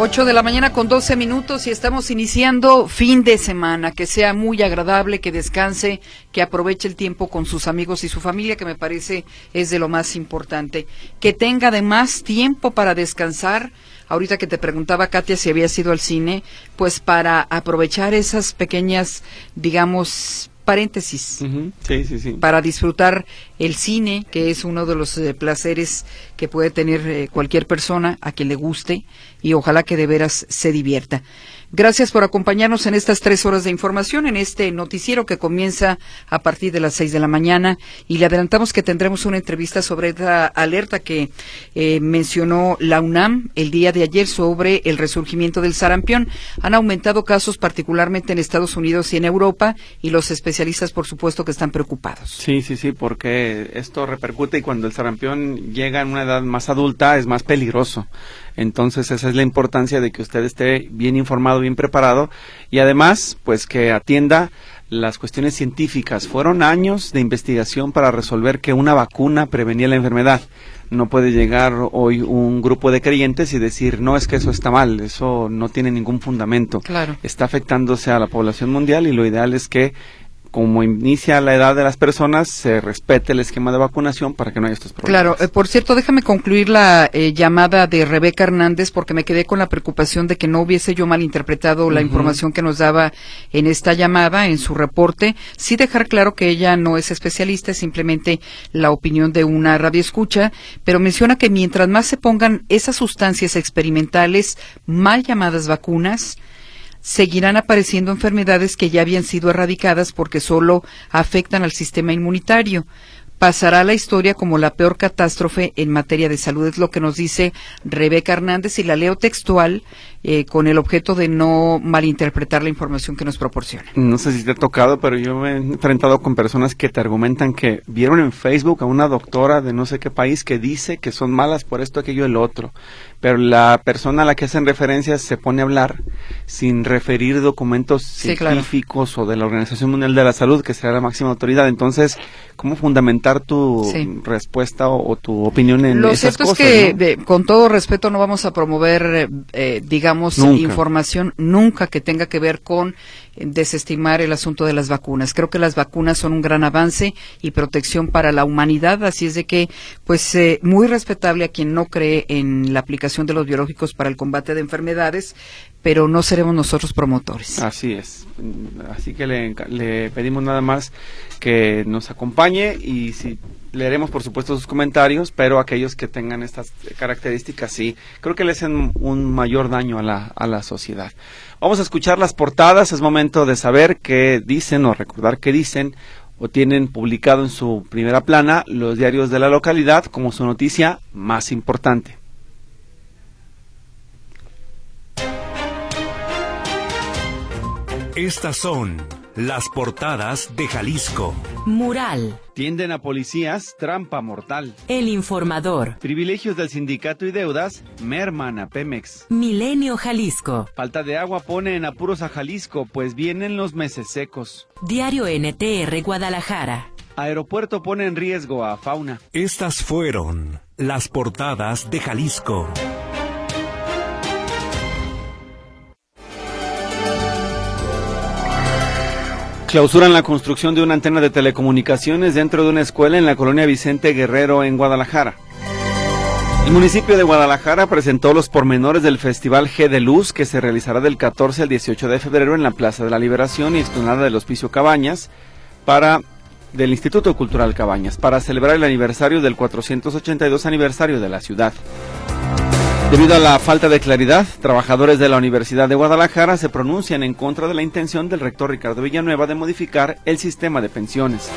8 de la mañana con 12 minutos y estamos iniciando fin de semana. Que sea muy agradable, que descanse, que aproveche el tiempo con sus amigos y su familia, que me parece es de lo más importante. Que tenga además tiempo para descansar. Ahorita que te preguntaba, Katia, si había sido al cine, pues para aprovechar esas pequeñas, digamos, paréntesis. Sí, sí, sí. Para disfrutar el cine, que es uno de los eh, placeres que puede tener eh, cualquier persona a quien le guste y ojalá que de veras se divierta. Gracias por acompañarnos en estas tres horas de información, en este noticiero que comienza a partir de las seis de la mañana y le adelantamos que tendremos una entrevista sobre esta alerta que eh, mencionó la UNAM el día de ayer sobre el resurgimiento del sarampión. Han aumentado casos particularmente en Estados Unidos y en Europa y los especialistas, por supuesto, que están preocupados. Sí, sí, sí, porque esto repercute y cuando el sarampión llega en una edad más adulta es más peligroso. Entonces esa es la importancia de que usted esté bien informado, bien preparado y además pues que atienda las cuestiones científicas. Fueron años de investigación para resolver que una vacuna prevenía la enfermedad. No puede llegar hoy un grupo de creyentes y decir, no, es que eso está mal, eso no tiene ningún fundamento. Claro. Está afectándose a la población mundial y lo ideal es que como inicia la edad de las personas, se respete el esquema de vacunación para que no haya estos problemas. Claro, eh, por cierto, déjame concluir la eh, llamada de Rebeca Hernández porque me quedé con la preocupación de que no hubiese yo malinterpretado la información que nos daba en esta llamada, en su reporte. Sí dejar claro que ella no es especialista, es simplemente la opinión de una radioescucha, pero menciona que mientras más se pongan esas sustancias experimentales mal llamadas vacunas, seguirán apareciendo enfermedades que ya habían sido erradicadas porque solo afectan al sistema inmunitario. Pasará a la historia como la peor catástrofe en materia de salud, es lo que nos dice Rebeca Hernández y la leo textual eh, con el objeto de no malinterpretar la información que nos proporciona. No sé si te ha tocado, pero yo me he enfrentado con personas que te argumentan que vieron en Facebook a una doctora de no sé qué país que dice que son malas por esto, aquello, el otro pero la persona a la que hacen referencia se pone a hablar sin referir documentos científicos o de la Organización Mundial de la Salud, que será la máxima autoridad. Entonces, ¿cómo fundamentar tu respuesta o, tu opinión en Lo esas cierto cosas? es que, con todo respeto, no vamos a promover, eh, digamos, información nunca que tenga que ver con desestimar el asunto de las vacunas. Creo que las vacunas son un gran avance y protección para la humanidad, así es de que, pues, eh, muy respetable a quien no cree en la aplicación de los biológicos para el combate de enfermedades, pero no seremos nosotros promotores. Así es. Así que le, le pedimos nada más que nos acompañe y si leeremos por supuesto sus comentarios, pero aquellos que tengan estas características sí, creo que le hacen un mayor daño a la, a la sociedad. Vamos a escuchar las portadas, es momento de saber qué dicen o recordar qué dicen o tienen publicado en su primera plana los diarios de la localidad como su noticia más importante. Estas son las portadas de Jalisco. Mural. Tienden a policías, trampa mortal. El informador. Privilegios del sindicato y deudas, merman a Pemex. Milenio Jalisco. Falta de agua pone en apuros a Jalisco, pues vienen los meses secos. Diario NTR Guadalajara. Aeropuerto pone en riesgo a fauna. Estas fueron las portadas de Jalisco. Clausuran la construcción de una antena de telecomunicaciones dentro de una escuela en la colonia Vicente Guerrero en Guadalajara. El municipio de Guadalajara presentó los pormenores del Festival G de Luz que se realizará del 14 al 18 de febrero en la Plaza de la Liberación y explanada del Hospicio Cabañas para del Instituto Cultural Cabañas para celebrar el aniversario del 482 aniversario de la ciudad. Debido a la falta de claridad, trabajadores de la Universidad de Guadalajara se pronuncian en contra de la intención del rector Ricardo Villanueva de modificar el sistema de pensiones.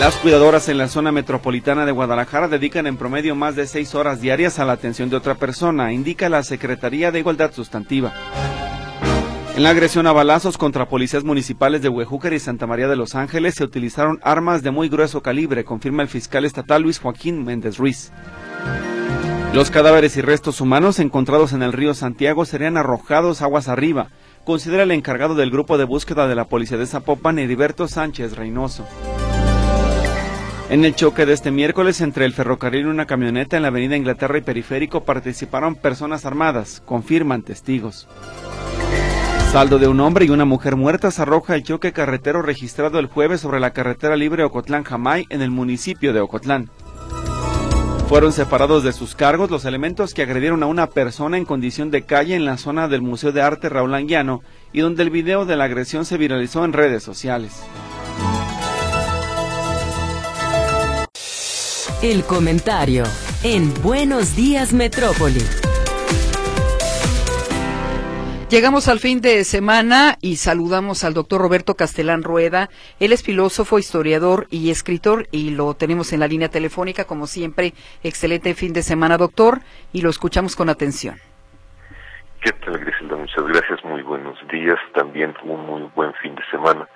Las cuidadoras en la zona metropolitana de Guadalajara dedican en promedio más de seis horas diarias a la atención de otra persona, indica la Secretaría de Igualdad Sustantiva. En la agresión a balazos contra policías municipales de Huejúcar y Santa María de los Ángeles se utilizaron armas de muy grueso calibre, confirma el fiscal estatal Luis Joaquín Méndez Ruiz. Los cadáveres y restos humanos encontrados en el río Santiago serían arrojados aguas arriba, considera el encargado del grupo de búsqueda de la policía de Zapopan, Heriberto Sánchez Reynoso. En el choque de este miércoles entre el ferrocarril y una camioneta en la avenida Inglaterra y Periférico participaron personas armadas, confirman testigos. Saldo de un hombre y una mujer muertas arroja el choque carretero registrado el jueves sobre la carretera libre Ocotlán-Jamay en el municipio de Ocotlán. Fueron separados de sus cargos los elementos que agredieron a una persona en condición de calle en la zona del Museo de Arte Raúl Anguiano y donde el video de la agresión se viralizó en redes sociales. El comentario en Buenos Días Metrópoli. Llegamos al fin de semana y saludamos al doctor Roberto Castelán Rueda. Él es filósofo, historiador y escritor y lo tenemos en la línea telefónica, como siempre. Excelente fin de semana, doctor, y lo escuchamos con atención. ¿Qué tal, Griselda? Muchas gracias. Muy buenos días. También un muy buen fin de semana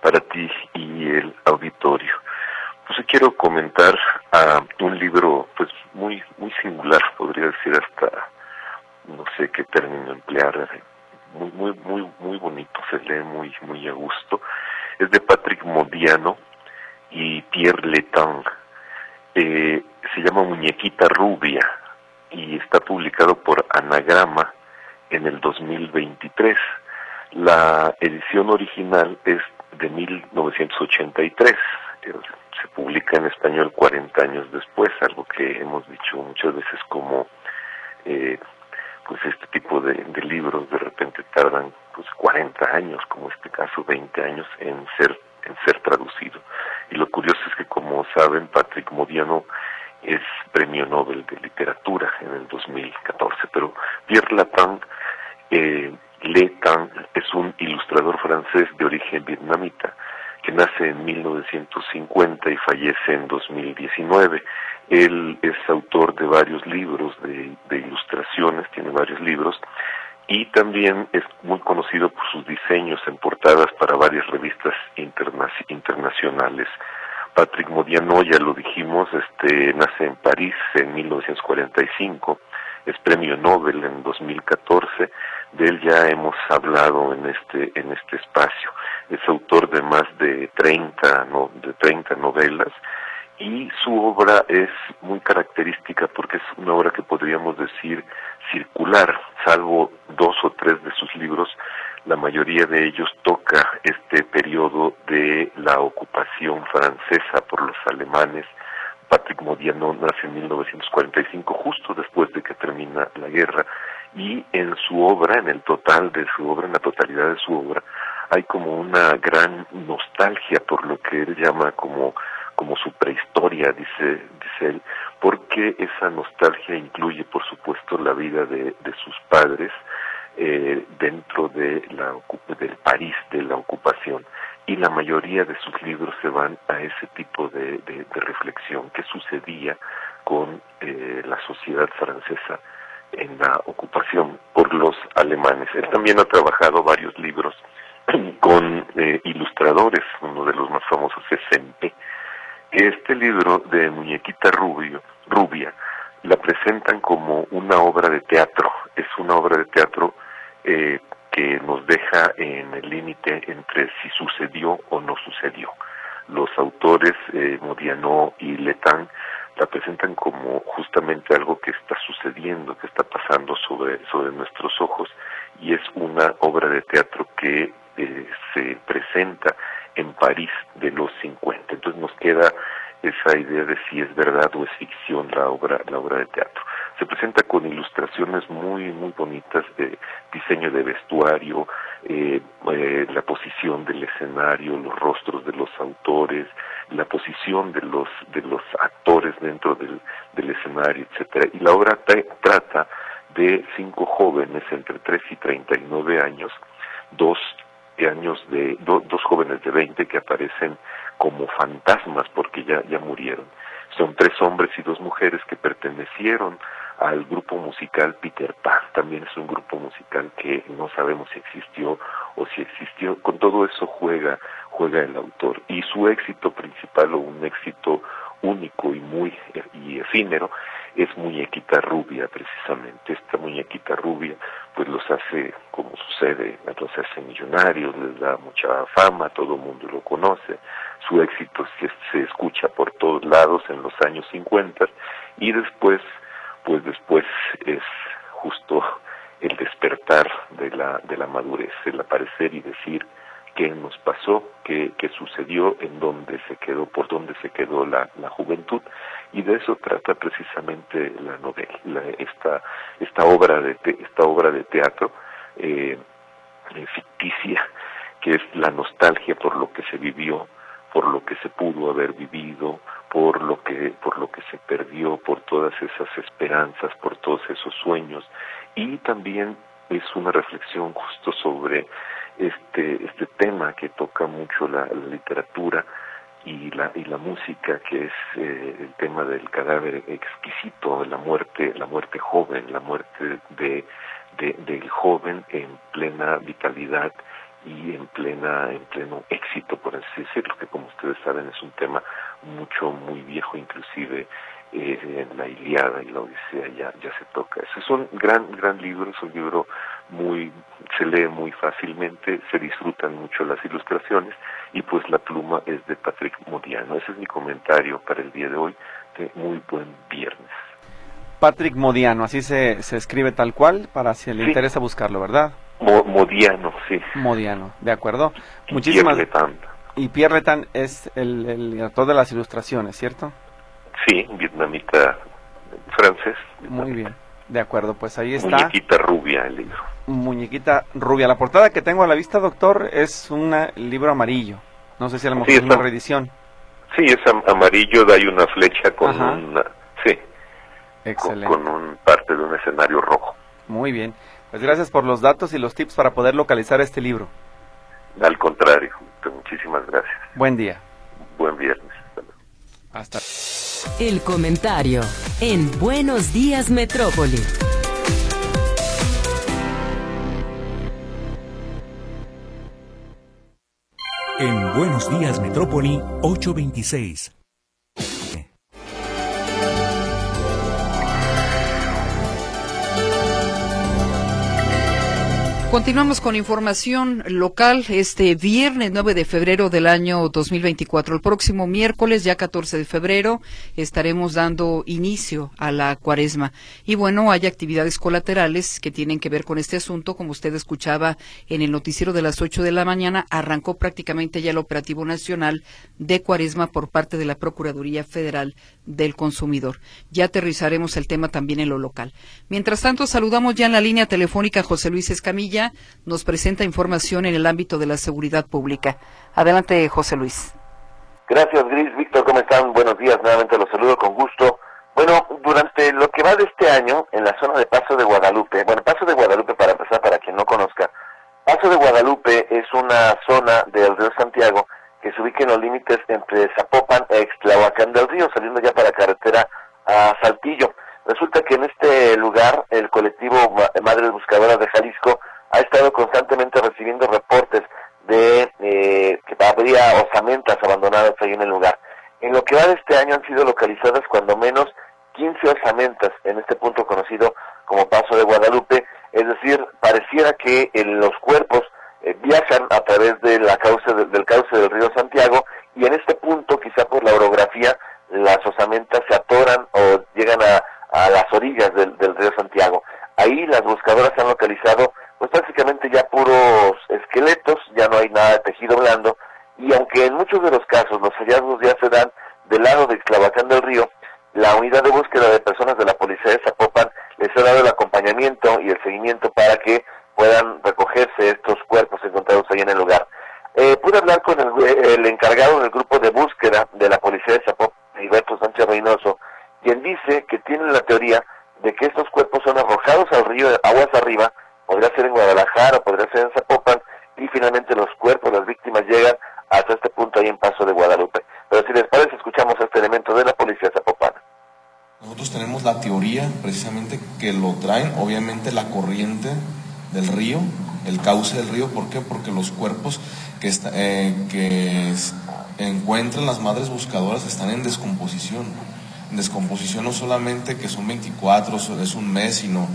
para ti y el auditorio. Pues quiero comentar a un libro pues muy muy singular, podría decir hasta no sé qué término emplear, muy muy muy muy bonito, se lee muy muy a gusto. Es de Patrick Modiano y Pierre Letang. Eh, se llama Muñequita Rubia y está publicado por Anagrama en el 2023. La edición original es de 1983 se publica en español 40 años después, algo que hemos dicho muchas veces como eh, pues este tipo de, libros de repente tardan pues 40 años, como este caso 20 años en ser en ser traducido. Y lo curioso es que como saben Patrick Modiano es premio Nobel de literatura en el 2014, pero Pierre Lapin eh, Letan es un ilustrador francés de origen vietnamita que nace en 1950 y fallece en 2019. Él es autor de varios libros de, ilustraciones, tiene varios libros, y también es muy conocido por sus diseños en portadas para varias revistas internacionales. Patrick Modiano, ya lo dijimos, este, nace en París en 1945 es premio Nobel en 2014, de él ya hemos hablado en este en este espacio. Es autor de más de 30 no, de 30 novelas y su obra es muy característica porque es una obra que podríamos decir circular, salvo dos o tres de sus libros, la mayoría de ellos toca este periodo de la ocupación francesa por los alemanes Patrick Modiano nace en 1945, justo después de que termina la guerra, y en su obra, en el total de su obra, en la totalidad de su obra, hay como una gran nostalgia por lo que él llama como como su prehistoria, dice, dice él, porque esa nostalgia incluye, por supuesto, la vida de, sus padres eh, dentro de la, del París de la ocupación y la mayoría de sus libros se van a ese tipo de, reflexión que sucedía con eh, la sociedad francesa en la ocupación por los alemanes. Él también ha trabajado varios libros con eh, ilustradores, uno de los más famosos es Sempe. Este libro de Muñequita Rubio, Rubia la presentan como una obra de teatro, es una obra de teatro eh, que nos deja en el límite entre si sucedió o no sucedió. Los autores eh, Modiano y Letán la presentan como justamente algo que está sucediendo, que está pasando sobre, sobre nuestros ojos y es una obra de teatro que eh, se presenta en París de los 50. Entonces nos queda esa idea de si es verdad o es ficción la obra, la obra de teatro. Se presenta con ilustraciones muy, muy bonitas de diseño de vestuario, eh, eh, la posición del escenario, los rostros de los autores, la posición de los, de los actores dentro del, del escenario, etcétera. Y la obra trata de cinco jóvenes entre 3 y 39 años, dos años de dos jóvenes de 20 que aparecen como fantasmas porque ya, ya murieron. Son tres hombres y dos mujeres que pertenecieron al grupo musical Peter Pan. También es un grupo musical que no sabemos si existió o si existió. Con todo eso juega, juega el autor. Y su éxito principal o un éxito único y muy y efímero es muñequita rubia precisamente. Esta muñequita rubia pues los hace, como sucede, los hace millonarios, les da mucha fama, todo el mundo lo conoce, su éxito se, se escucha por todos lados en los años 50 y después, pues después es justo el despertar de la, de la madurez, el aparecer y decir qué nos pasó, qué, qué sucedió, en dónde se quedó, por dónde se quedó la, la juventud, y de eso trata precisamente la novela, esta, esta obra de esta obra de teatro eh, eh, ficticia, que es la nostalgia por lo que se vivió, por lo que se pudo haber vivido, por lo que por lo que se perdió, por todas esas esperanzas, por todos esos sueños. Y también es una reflexión justo sobre este este tema que toca mucho la, literatura y la y la música que es eh, el tema del cadáver exquisito la muerte la muerte joven la muerte de, de del joven en plena vitalidad y en plena en pleno éxito por así decirlo que como ustedes saben es un tema mucho muy viejo inclusive eh, en la Iliada y la Odisea ya, ya se toca. es un gran, gran libro, es un libro muy, se lee muy fácilmente, se disfrutan mucho las ilustraciones y pues la pluma es de Patrick Modiano. Ese es mi comentario para el día de hoy, de muy buen viernes. Patrick Modiano, así se, se escribe tal cual, para si le interesa buscarlo, ¿verdad? Modiano, sí. Modiano, de acuerdo. Muchísimas gracias. Y Pierre Letan es el, el autor de las ilustraciones, ¿cierto? Sí, vietnamita francés. Muy bien, de acuerdo, pues ahí está. Muñequita rubia el libro. Muñequita rubia. La portada que tengo a la vista, doctor, es un libro amarillo. No sé si a lo mejor es una reedición. Sí, es amarillo, da ahí una flecha con una... Sí. Excelente. Con, con un parte de un escenario rojo. Muy bien. Pues gracias por los datos y los tips para poder localizar este libro. Al contrario, muchísimas gracias. Buen día. Buen viernes. Hasta. El comentario en Buenos Días Metrópoli. En Buenos Días Metrópoli 826. Continuamos con información local este viernes 9 de febrero del año 2024. El próximo miércoles, ya 14 de febrero, estaremos dando inicio a la cuaresma. Y bueno, hay actividades colaterales que tienen que ver con este asunto. Como usted escuchaba en el noticiero de las 8 de la mañana, arrancó prácticamente ya el operativo nacional de cuaresma por parte de la Procuraduría Federal del Consumidor. Ya aterrizaremos el tema también en lo local. Mientras tanto, saludamos ya en la línea telefónica a José Luis Escamilla nos presenta información en el ámbito de la seguridad pública. Adelante, José Luis. Gracias, Gris. Víctor, ¿cómo están? Buenos días. Nuevamente los saludo con gusto. Bueno, durante lo que va de este año, en la zona de Paso de Guadalupe, bueno, Paso de Guadalupe, para empezar, para quien no conozca, Paso de Guadalupe es una zona del río Santiago que se ubica en los límites entre Zapopan e Extlahuacán del Río, saliendo ya para carretera a Saltillo. Resulta que en este lugar el colectivo Madres Buscadoras de Jalisco ha estado constantemente recibiendo reportes de eh, que habría osamentas abandonadas ahí en el lugar. En lo que va de este año han sido localizadas cuando menos 15 osamentas en este punto conocido como Paso de Guadalupe, es decir, pareciera que los cuerpos eh, viajan a través de la cauce del cauce del río Santiago y en este punto, quizá por la orografía, las osamentas se atoran o llegan a, las orillas del, del río Santiago. Ahí las buscadoras han localizado pues prácticamente ya puros esqueletos, ya no hay nada de tejido blando, y aunque en muchos de los casos los hallazgos ya se dan del lado de Exclavacán del Río, la unidad de búsqueda de personas de la policía de Zapopan les ha dado el acompañamiento y el seguimiento para que puedan recogerse estos cuerpos encontrados ahí en el lugar. Eh, pude hablar con el, encargado del grupo de búsqueda de la policía de Zapopan, Alberto Sánchez Reynoso, quien dice que tiene la teoría de que estos cuerpos son arrojados al río aguas arriba podría ser en Guadalajara, podría ser en Zapopan, y finalmente los cuerpos, las víctimas llegan hasta este punto ahí en Paso de Guadalupe. Pero si les parece, escuchamos este elemento de la policía zapopana. Nosotros tenemos la teoría precisamente que lo traen, obviamente, la corriente del río, el cauce del río. ¿Por qué? Porque los cuerpos que, eh, que encuentran las madres buscadoras están en descomposición descomposición no solamente que son 24, es un mes, sino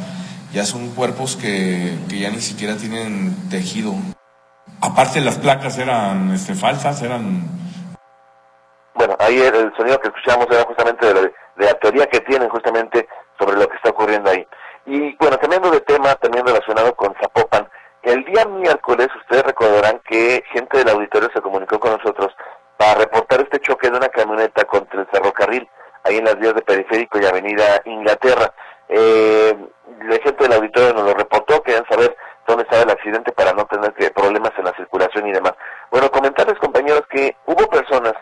ya son cuerpos que, que ya ni siquiera tienen tejido. Aparte las placas eran este, falsas, eran... Bueno, ahí el sonido que escuchamos era justamente de la, de la teoría que tienen justamente sobre lo que está ocurriendo ahí. Y bueno, cambiando de tema, también relacionado con Zapopan, el día miércoles ustedes recordarán que gente del auditorio se comunicó con nosotros para reportar este choque de una camioneta contra el ferrocarril, ahí en las vías de Periférico y Avenida Inglaterra. Eh, la gente del auditorio nos lo reportó, querían saber dónde estaba el accidente para no tener problemas en la circulación y demás. Bueno, comentarles compañeros que hubo personas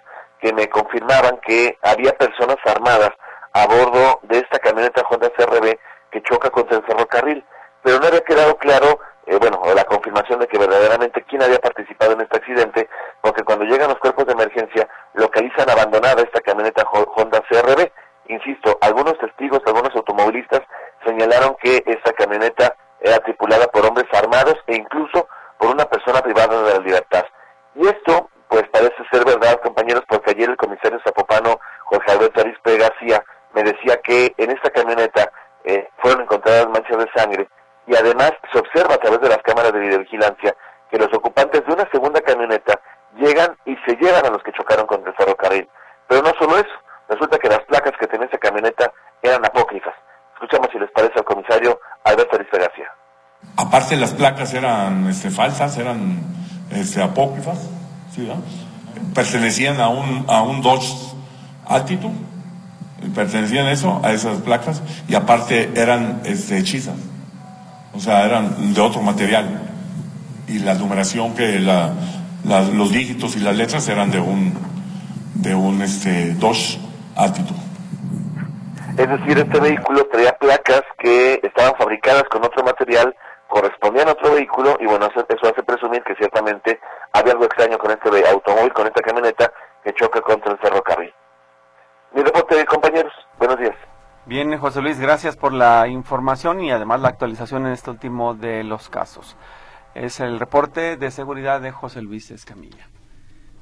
que me confirmaban que había personas armadas a bordo de esta camioneta Honda CRB que choca contra el ferrocarril, pero no había quedado claro, eh, bueno, la confirmación de que verdaderamente quién había participado en este accidente, porque cuando llegan los cuerpos de emergencia localizan abandonada esta camioneta Honda CRB. Insisto, algunos testigos, algunos automovilistas señalaron que esta camioneta era tripulada por hombres armados e incluso por una persona privada de la libertad. Y esto, pues parece ser verdad, compañeros, porque ayer el comisario zapopano Jorge Alberto Arispe García me decía que en esta camioneta eh, fueron encontradas manchas de sangre se observa a través de las cámaras de videovigilancia que los ocupantes de una segunda camioneta llegan y se llevan a los que chocaron contra el ferrocarril. Pero no solo eso, resulta que las placas que tenía esa camioneta eran apócrifas. Escuchamos si les parece al comisario Alberto Arispe García. Aparte las placas eran este, falsas, eran este, apócrifas, ¿sí, pertenecían a un, a un Dodge Altitude, pertenecían eso, a esas placas, y aparte eran este, hechizas, eran de otro material, y la numeración que la, los dígitos y las letras eran de un, de un este, Dodge Altitude. Es decir, este vehículo traía placas que estaban fabricadas con otro material, correspondían a otro vehículo y bueno, eso, hace presumir que ciertamente había algo extraño con este automóvil, con esta camioneta que choca contra el ferrocarril. Mi reporte, compañeros. Buenos días. Bien, José Luis, gracias por la información y además la actualización en este último de los casos. Es el reporte de seguridad de José Luis Escamilla.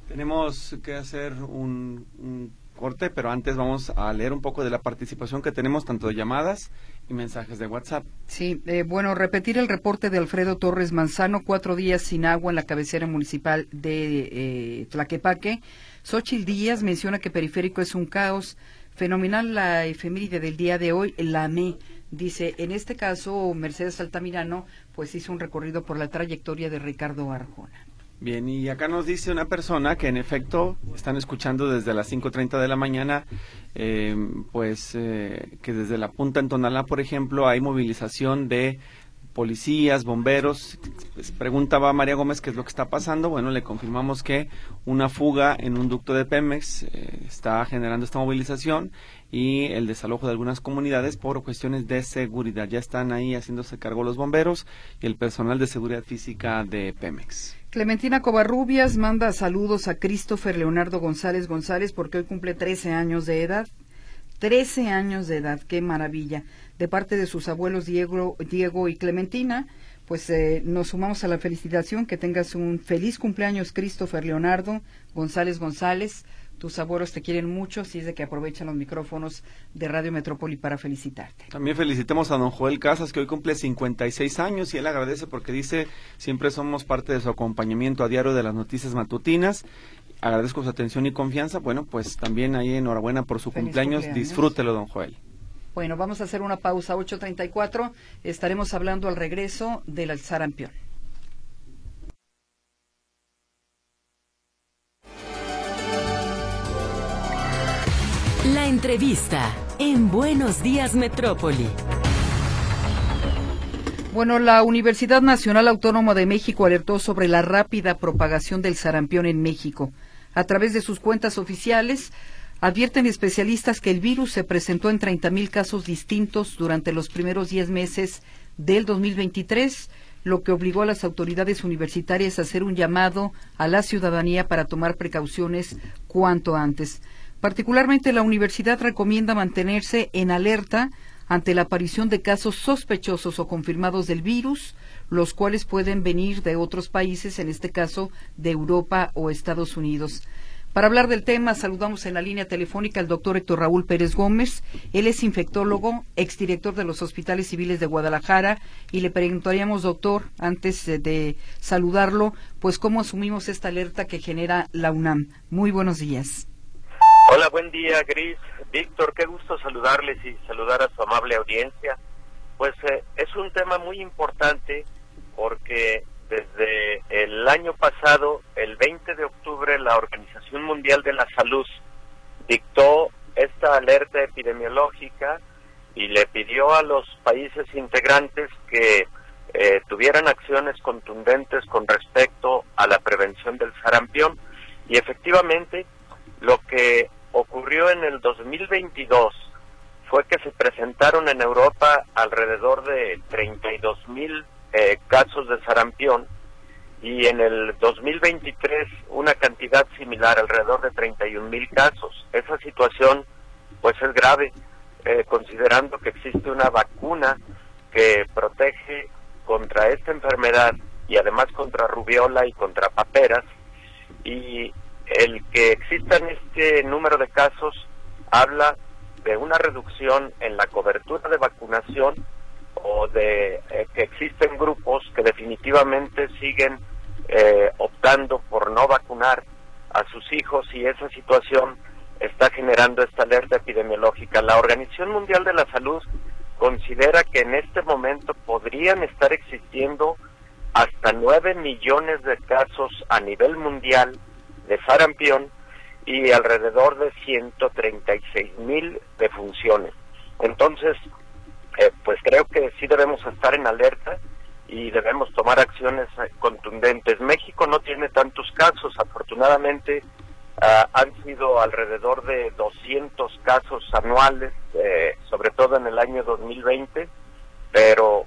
Tenemos que hacer un, un corte, pero antes vamos a leer un poco de la participación que tenemos, tanto de llamadas y mensajes de WhatsApp. Sí, eh, bueno, repetir el reporte de Alfredo Torres Manzano, cuatro días sin agua en la cabecera municipal de eh, Tlaquepaque. Xochitl Díaz menciona que Periférico es un caos. Fenomenal la efeméride del día de hoy, la me Dice, en este caso, Mercedes Altamirano, pues hizo un recorrido por la trayectoria de Ricardo Arjona. Bien, y acá nos dice una persona que en efecto están escuchando desde las 5.30 de la mañana, eh, pues eh, que desde la punta en Tonalá, por ejemplo, hay movilización de policías, bomberos. Pues, preguntaba María Gómez qué es lo que está pasando. Bueno, le confirmamos que una fuga en un ducto de Pemex eh, está generando esta movilización y el desalojo de algunas comunidades por cuestiones de seguridad. Ya están ahí haciéndose cargo los bomberos y el personal de seguridad física de Pemex. Clementina Covarrubias manda saludos a Christopher Leonardo González González porque hoy cumple 13 años de edad. 13 años de edad, qué maravilla. De parte de sus abuelos Diego, Diego y Clementina, pues eh, nos sumamos a la felicitación. Que tengas un feliz cumpleaños, Christopher Leonardo González González. Tus abuelos te quieren mucho, así es de que aprovechan los micrófonos de Radio Metrópoli para felicitarte. También felicitemos a don Joel Casas, que hoy cumple 56 años y él agradece porque dice, siempre somos parte de su acompañamiento a diario de las noticias matutinas. Agradezco su atención y confianza. Bueno, pues también ahí enhorabuena por su cumpleaños. Disfrútelo, don Joel. Bueno, vamos a hacer una pausa, 8.34. Estaremos hablando al regreso del sarampión. La entrevista en Buenos Días Metrópoli. Bueno, la Universidad Nacional Autónoma de México alertó sobre la rápida propagación del sarampión en México. A través de sus cuentas oficiales, advierten especialistas que el virus se presentó en 30.000 casos distintos durante los primeros 10 meses del 2023, lo que obligó a las autoridades universitarias a hacer un llamado a la ciudadanía para tomar precauciones cuanto antes. Particularmente la universidad recomienda mantenerse en alerta ante la aparición de casos sospechosos o confirmados del virus, los cuales pueden venir de otros países, en este caso de Europa o Estados Unidos. Para hablar del tema, saludamos en la línea telefónica al doctor Héctor Raúl Pérez Gómez. Él es infectólogo, exdirector de los hospitales civiles de Guadalajara, y le preguntaríamos, doctor, antes de saludarlo, pues cómo asumimos esta alerta que genera la UNAM. Muy buenos días. Hola, buen día, Gris. Víctor, qué gusto saludarles y saludar a su amable audiencia. Pues eh, es un tema muy importante porque desde el año pasado, el 20 de octubre, la Organización Mundial de la Salud dictó esta alerta epidemiológica y le pidió a los países integrantes que eh, tuvieran acciones contundentes con respecto a la prevención del sarampión. Y efectivamente, lo que ocurrió en el 2022 fue que se presentaron en Europa alrededor de 32 mil eh, casos de sarampión y en el 2023 una cantidad similar, alrededor de 31 mil casos. Esa situación pues es grave, eh, considerando que existe una vacuna que protege contra esta enfermedad y además contra rubiola y contra paperas y el que existan este número de casos habla de una reducción en la cobertura de vacunación o de eh, que existen grupos que definitivamente siguen eh, optando por no vacunar a sus hijos y esa situación está generando esta alerta epidemiológica. La Organización Mundial de la Salud considera que en este momento podrían estar existiendo hasta 9 millones de casos a nivel mundial de sarampión y alrededor de 136 mil defunciones. Entonces, eh, pues creo que sí debemos estar en alerta y debemos tomar acciones eh, contundentes. México no tiene tantos casos, afortunadamente ah, han sido alrededor de 200 casos anuales, eh, sobre todo en el año 2020, pero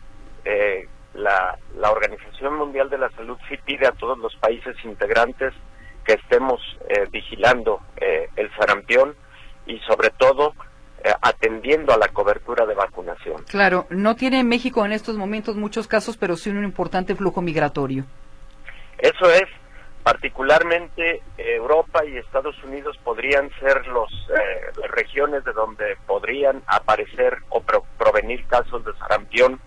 la, la Organización Mundial de la Salud sí pide a todos los países integrantes que estemos vigilando el sarampión y sobre todo eh, atendiendo a la cobertura de vacunación. Claro, no tiene México en estos momentos muchos casos, pero sí un importante flujo migratorio. Eso es, particularmente Europa y Estados Unidos podrían ser los eh, las regiones de donde podrían aparecer o provenir casos de sarampión.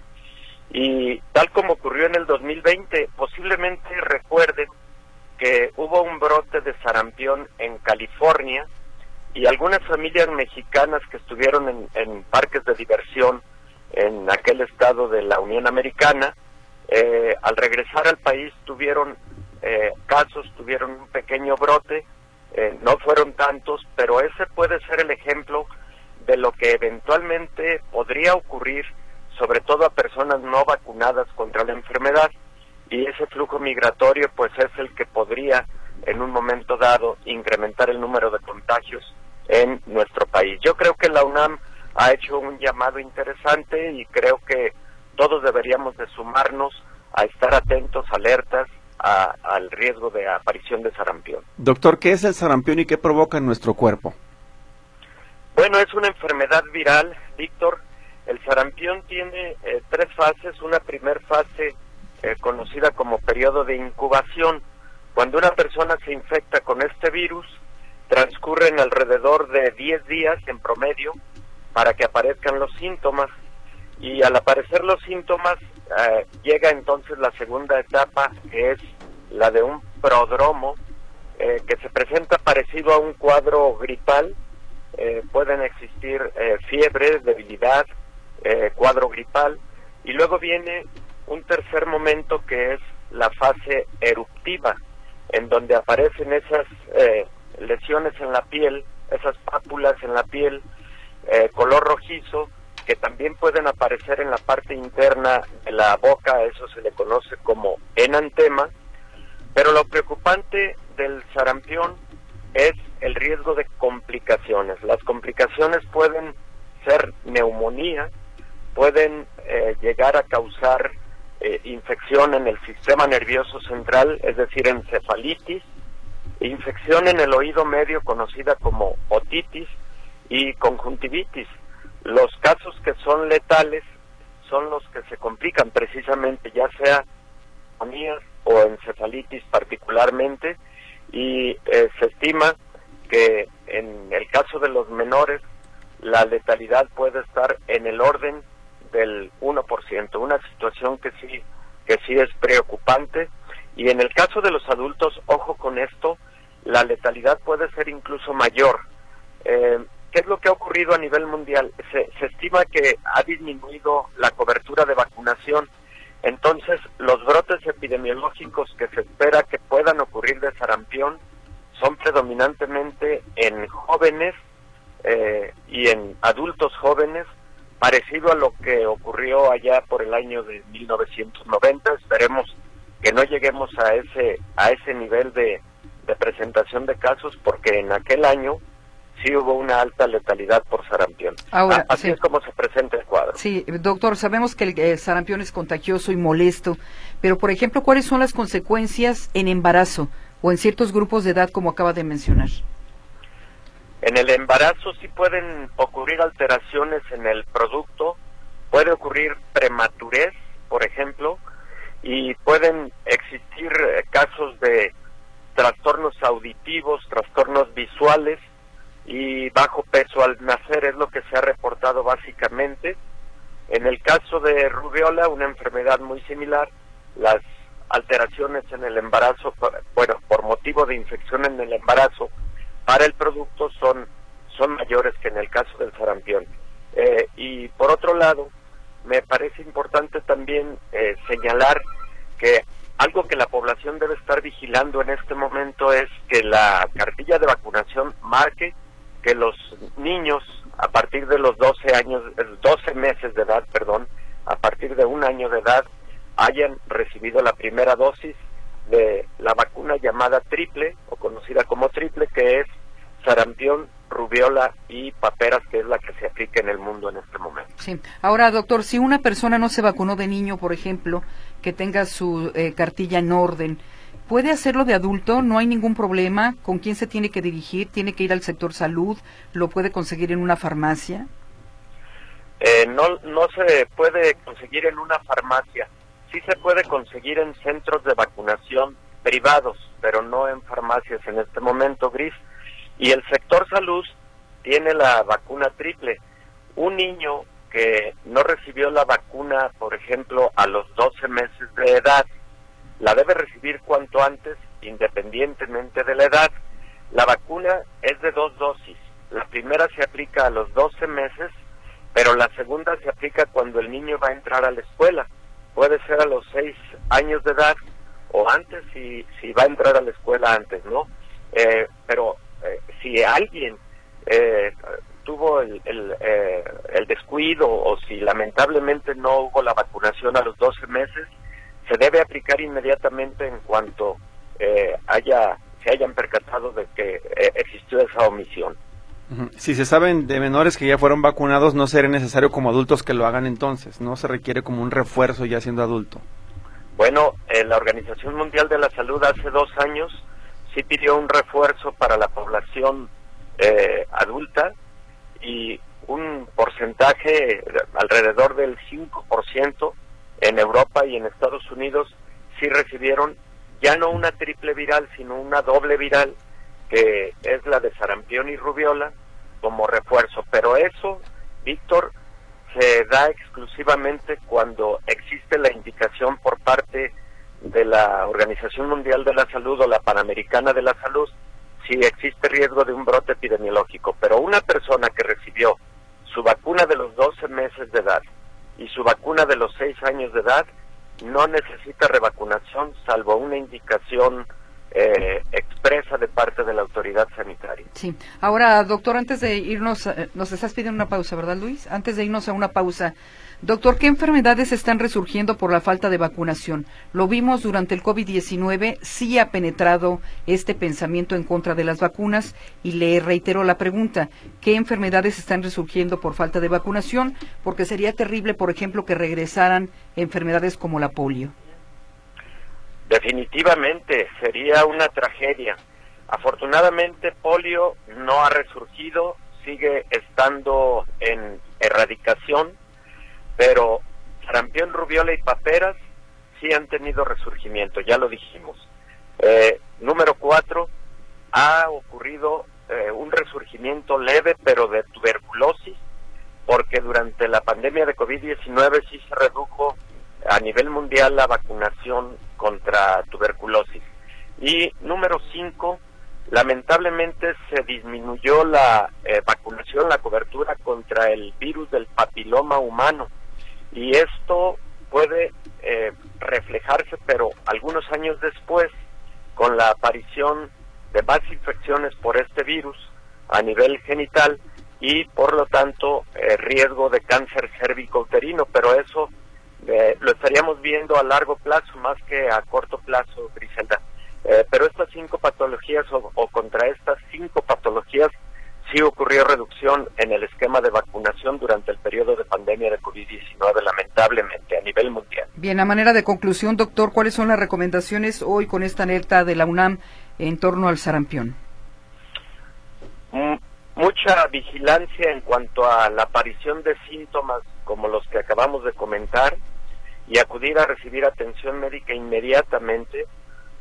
Y tal como ocurrió en el 2020, posiblemente recuerden que hubo un brote de sarampión en California, y algunas familias mexicanas que estuvieron en, parques de diversión en aquel estado de la Unión Americana, eh, al regresar al país tuvieron eh, casos, tuvieron un pequeño brote, eh, no fueron tantos, pero ese puede ser el ejemplo de lo que eventualmente podría ocurrir, sobre todo a personas no vacunadas contra la enfermedad, y ese flujo migratorio pues es el que podría en un momento dado incrementar el número de contagios en nuestro país. Yo creo que la UNAM ha hecho un llamado interesante y creo que todos deberíamos de sumarnos a estar atentos, alertas al riesgo de aparición de sarampión. Doctor, ¿qué es el sarampión y qué provoca en nuestro cuerpo? Bueno, es una enfermedad viral, Víctor. El sarampión tiene eh, tres fases. Una primera fase eh, conocida como periodo de incubación. Cuando una persona se infecta con este virus, transcurren alrededor de 10 días en promedio para que aparezcan los síntomas. Y al aparecer los síntomas eh, llega entonces la segunda etapa que es la de un prodromo eh, que se presenta parecido a un cuadro gripal. Eh, pueden existir fiebre, debilidad, cuadro gripal. Y luego viene un tercer momento que es la fase eruptiva en donde aparecen esas lesiones en la piel, esas pápulas en la piel, eh, color rojizo, que también pueden aparecer en la parte interna de la boca, eso se le conoce como enantema, pero lo preocupante del sarampión es el riesgo de complicaciones. Las complicaciones pueden ser neumonía, pueden eh, llegar a causar eh, infección en el sistema nervioso central, es decir, encefalitis, infección en el oído medio conocida como otitis y conjuntivitis. Los casos que son letales son los que se complican precisamente, ya sea o encefalitis particularmente, y eh, se estima que en el caso de los menores la letalidad puede estar en el orden del 1%, una situación que sí que sí es preocupante y en el caso de los adultos, ojo con esto, la letalidad puede ser incluso mayor. Eh, ¿Qué es lo que ha ocurrido a nivel mundial? Se, se estima que ha disminuido la cobertura de vacunación, entonces los brotes epidemiológicos que se espera que puedan ocurrir de sarampión son predominantemente en jóvenes eh, y en adultos jóvenes, parecido a lo que ocurrió allá por el año de 1990. Esperemos que no lleguemos a ese a ese nivel de, casos, porque en aquel año sí hubo una alta letalidad por sarampión. Ahora, Así es como se presenta el cuadro. Sí, doctor, sabemos que el sarampión es contagioso y molesto, pero por ejemplo, ¿cuáles son las consecuencias en embarazo o en ciertos grupos de edad como acaba de mencionar? En el embarazo sí pueden ocurrir alteraciones en el producto, puede ocurrir prematurez, por ejemplo, y pueden existir eh, casos de trastornos auditivos, trastornos visuales y bajo peso al nacer es lo que se ha reportado básicamente. En el caso de rubiola, una enfermedad muy similar, las alteraciones en el embarazo, bueno, por motivo de infección en el embarazo, para el producto son, son mayores que en el caso del sarampión. Eh, y por otro lado, me parece importante también eh, señalar que algo que la población debe estar vigilando en este momento es que la cartilla de vacunación marque que los niños a partir de los 12 años, 12 meses de edad, perdón, a partir de un año de edad hayan recibido la primera dosis de la vacuna llamada triple o conocida como triple que es sarampión, rubiola y paperas, que es la que se aplica en el mundo en este momento. Sí. Ahora, doctor, si una persona no se vacunó de niño, por ejemplo, que tenga su eh, cartilla en orden, ¿puede hacerlo de adulto? ¿No hay ningún problema? ¿Con quién se tiene que dirigir? ¿Tiene que ir al sector salud? ¿Lo puede conseguir en una farmacia? Eh, no, no se puede conseguir en una farmacia. Sí se puede conseguir en centros de vacunación privados, pero no en farmacias en este momento, Gris. Y el sector salud tiene la vacuna triple. Un niño que no recibió la vacuna, por ejemplo, a los 12 meses de edad, la debe recibir cuanto antes, independientemente de la edad. La vacuna es de dos dosis. La primera se aplica a los 12 meses, pero la segunda se aplica cuando el niño va a entrar a la escuela. Puede ser a los 6 años de edad o antes si, si va a entrar a la escuela antes, ¿no? Eh, pero si alguien eh, tuvo el, eh, el, descuido o si lamentablemente no hubo la vacunación a los 12 meses, se debe aplicar inmediatamente en cuanto haya se hayan percatado de que existió esa omisión. Si se saben de menores que ya fueron vacunados, no será necesario como adultos que lo hagan entonces, no se requiere como un refuerzo ya siendo adulto. Bueno, la Organización Mundial de la Salud hace dos años sí pidió un refuerzo para la población eh, adulta y un porcentaje alrededor del 5% en Europa y en Estados Unidos sí recibieron ya no una triple viral, sino una doble viral, que es la de sarampión y rubiola, como refuerzo. Pero eso, Víctor, se da exclusivamente cuando existe la indicación por parte de la Organización Mundial de la Salud o la Panamericana de la Salud si existe riesgo de un brote epidemiológico. Pero una persona que recibió su vacuna de los 12 meses de edad y su vacuna de los 6 años de edad no necesita revacunación salvo una indicación eh, expresa de parte de la autoridad sanitaria. Sí. Ahora, doctor, antes de irnos, nos estás pidiendo una pausa, ¿verdad, Luis? Antes de irnos a una pausa, Doctor, ¿qué enfermedades están resurgiendo por la falta de vacunación? Lo vimos durante el COVID-19, sí ha penetrado este pensamiento en contra de las vacunas y le reitero la pregunta, ¿qué enfermedades están resurgiendo por falta de vacunación? Porque sería terrible, por ejemplo, que regresaran enfermedades como la polio. Definitivamente, sería una tragedia. Afortunadamente, polio no ha resurgido, sigue estando en erradicación pero sarampión, rubiola y paperas sí han tenido resurgimiento, ya lo dijimos. Eh, número cuatro, ha ocurrido eh, un resurgimiento leve, pero de tuberculosis, porque durante la pandemia de COVID-19 sí se redujo a nivel mundial la vacunación contra tuberculosis. Y número cinco, lamentablemente se disminuyó la eh, vacunación, la cobertura contra el virus del papiloma humano. Y esto puede eh, reflejarse, pero algunos años después, con la aparición de más infecciones por este virus a nivel genital y por lo tanto eh, riesgo de cáncer cérvico-uterino, pero eso eh, lo estaríamos viendo a largo plazo más que a corto plazo, Griselda. Eh, pero estas cinco patologías o, contra estas cinco patologías sí ocurrió reducción en el esquema de vacunación durante el periodo de pandemia de COVID-19, lamentablemente, a nivel mundial. Bien, a manera de conclusión, doctor, ¿cuáles son las recomendaciones hoy con esta alerta de la UNAM en torno al sarampión? Mm, mucha vigilancia en cuanto a la aparición de síntomas como los que acabamos de comentar y acudir a recibir atención médica inmediatamente,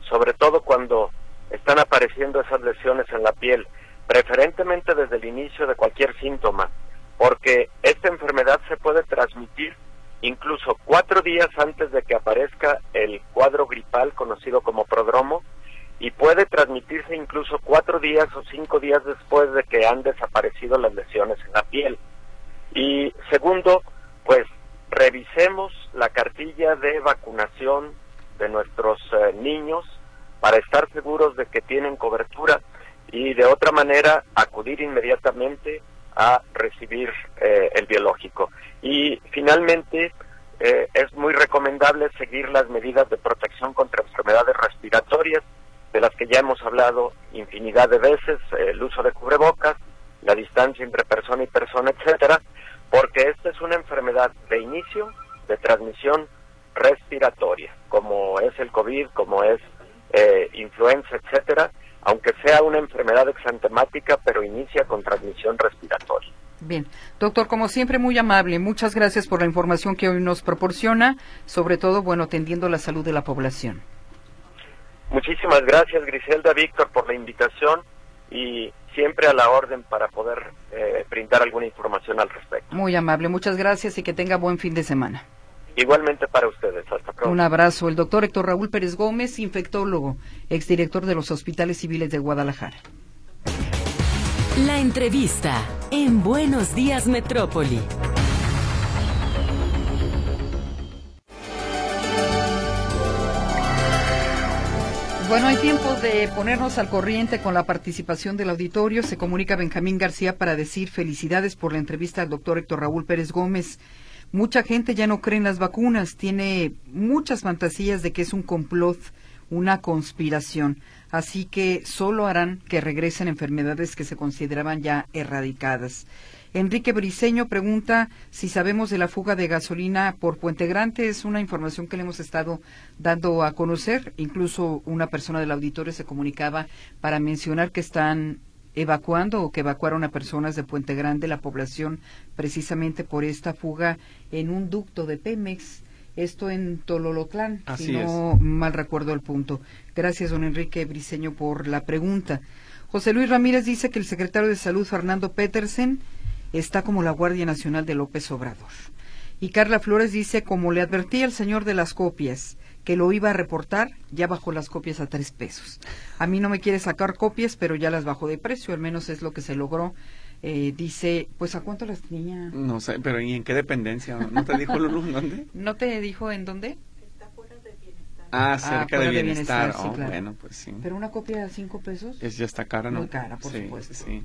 sobre todo cuando están apareciendo esas lesiones en la piel, preferentemente desde el inicio de cualquier síntoma, porque esta enfermedad se puede transmitir incluso cuatro días antes de que aparezca el cuadro gripal conocido como prodromo y puede transmitirse incluso cuatro días o cinco días después de que han desaparecido las lesiones en la piel. Y segundo, pues revisemos la cartilla de vacunación de nuestros eh, niños para estar seguros de que tienen cobertura y de otra manera acudir inmediatamente a recibir eh, el biológico. Y finalmente eh, es muy recomendable seguir las medidas de protección contra enfermedades respiratorias, de las que ya hemos hablado infinidad de veces, el uso de cubrebocas, la distancia entre persona y persona, etcétera, porque esta es una enfermedad de inicio de transmisión respiratoria, como es el COVID, como es eh, influenza, etcétera, aunque sea una enfermedad exantemática, pero inicia con transmisión respiratoria. Bien, doctor, como siempre muy amable, muchas gracias por la información que hoy nos proporciona, sobre todo, bueno, atendiendo la salud de la población. Muchísimas gracias, Griselda, Víctor, por la invitación y siempre a la orden para poder eh, brindar alguna información al respecto. Muy amable, muchas gracias y que tenga buen fin de semana. Igualmente para ustedes. Hasta pronto. Un abrazo. El doctor Héctor Raúl Pérez Gómez, infectólogo, exdirector de los hospitales civiles de Guadalajara. La entrevista en Buenos Días Metrópoli. Bueno, hay tiempo de ponernos al corriente con la participación del auditorio. Se comunica Benjamín García para decir felicidades por la entrevista al doctor Héctor Raúl Pérez Gómez. Mucha gente ya no cree en las vacunas, tiene muchas fantasías de que es un complot, una conspiración. Así que solo harán que regresen enfermedades que se consideraban ya erradicadas. Enrique Briceño pregunta si sabemos de la fuga de gasolina por Puente Grande. Es una información que le hemos estado dando a conocer. Incluso una persona del auditorio se comunicaba para mencionar que están evacuando o que evacuaron a personas de Puente Grande, la población, precisamente por esta fuga en un ducto de Pemex. Esto en Tololotlán, si no mal recuerdo el punto. Gracias, don Enrique Briceño, por la pregunta. José Luis Ramírez dice que el secretario de Salud, Fernando Petersen, está como la Guardia Nacional de López Obrador. Y Carla Flores dice, como le advertí al señor de las copias, que lo iba a reportar, ya bajó las copias a tres pesos. A mí no me quiere sacar copias, pero ya las bajó de precio, al menos es lo que se logró. Eh, dice, pues ¿a cuánto las tenía? No sé, pero ¿y en qué dependencia? ¿No te dijo Lulu dónde? ¿No te dijo en dónde? Ah, cerca de bienestar. oh, Bueno, pues sí. Pero una copia de cinco pesos. Es ya está cara, ¿no? Muy cara, por supuesto. Sí.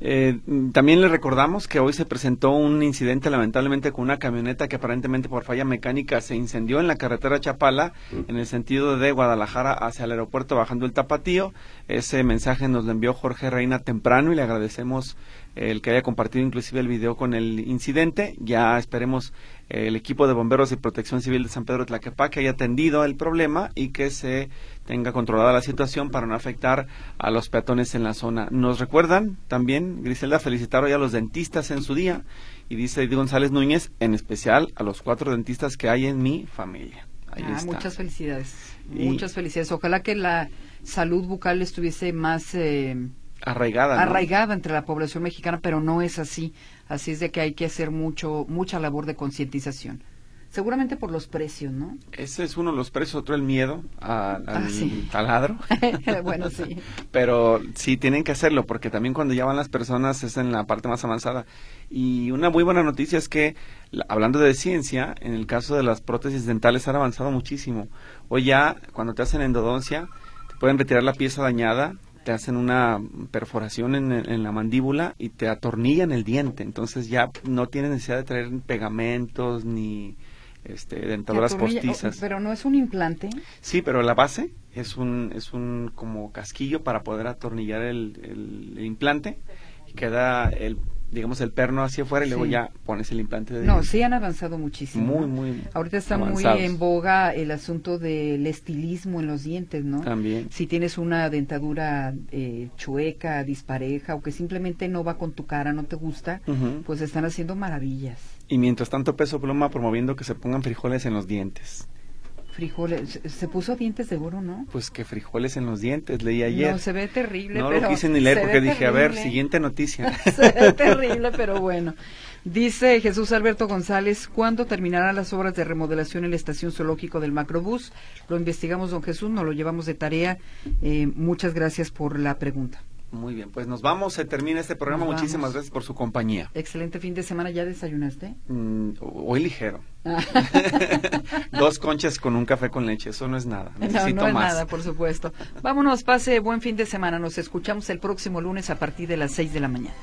Eh, también le recordamos que hoy se presentó un incidente lamentablemente con una camioneta que aparentemente por falla mecánica se incendió en la carretera Chapala en el sentido de Guadalajara hacia el aeropuerto bajando el tapatío. Ese mensaje nos lo envió Jorge Reina temprano y le agradecemos el que haya compartido inclusive el video con el incidente. Ya esperemos el equipo de bomberos y protección civil de San Pedro de Tlaquepaque haya atendido el problema y que se tenga controlada la situación para no afectar a los peatones en la zona. Nos recuerdan también, Griselda, felicitar hoy a los dentistas en su día y dice Edith González Núñez, en especial a los cuatro dentistas que hay en mi familia. Ahí ah, está. Muchas felicidades. Muchas felicidades. Ojalá que la salud bucal estuviese más... Eh, arraigada. ¿no? arraigada entre la población mexicana, pero no es así. Así es de que hay que hacer mucho, mucha labor de concientización. Seguramente por los precios, ¿no? Ese es uno de los precios, otro el miedo a- al Ah, sí. taladro. bueno, sí. Pero sí tienen que hacerlo porque también cuando ya van las personas es en la parte más avanzada. Y una muy buena noticia es que, la- hablando de ciencia, en el caso de las prótesis dentales han avanzado muchísimo. Hoy ya, cuando te hacen endodoncia, te pueden retirar la pieza dañada, te hacen una perforación en, en la mandíbula y te atornillan el diente. Entonces ya no tienes necesidad de traer pegamentos ni este, dentaduras Atornilla- postizas. oh, Pero no es un implante. Sí, pero la base es un, es un como casquillo para poder atornillar el, el- el implante y queda el, digamos, el perno hacia afuera y luego ya pones el implante de No, sí han avanzado muchísimo. Muy, muy Ahorita está avanzados. muy en boga el asunto del estilismo en los dientes, ¿no? También. Si tienes una dentadura eh, chueca, dispareja o que simplemente no va con tu cara, no te gusta, pues están haciendo maravillas. Y mientras tanto Peso Pluma promoviendo que se pongan frijoles en los dientes. Frijoles, se- puso dientes de oro, ¿no? Pues que frijoles en los dientes, leí ayer. No, se ve terrible, No pero lo quise ni leer porque dije, a ver, siguiente noticia. Se ve terrible, pero bueno. Dice Jesús Alberto González, ¿cuándo terminarán las obras de remodelación en la estación zoológico del Macrobús? Lo investigamos, don Jesús, nos lo llevamos de tarea. Eh, muchas gracias por la pregunta. Muy bien, pues nos vamos, se termina este programa. Nos Muchísimas vamos. gracias por su compañía. Excelente fin de semana, ¿ya desayunaste? Mm, hoy ligero. Dos conchas con un café con leche, eso no es nada. No, Necesito no es más. nada, por supuesto. Vámonos, pase buen fin de semana. Nos escuchamos el próximo lunes a partir de las 6 de la mañana.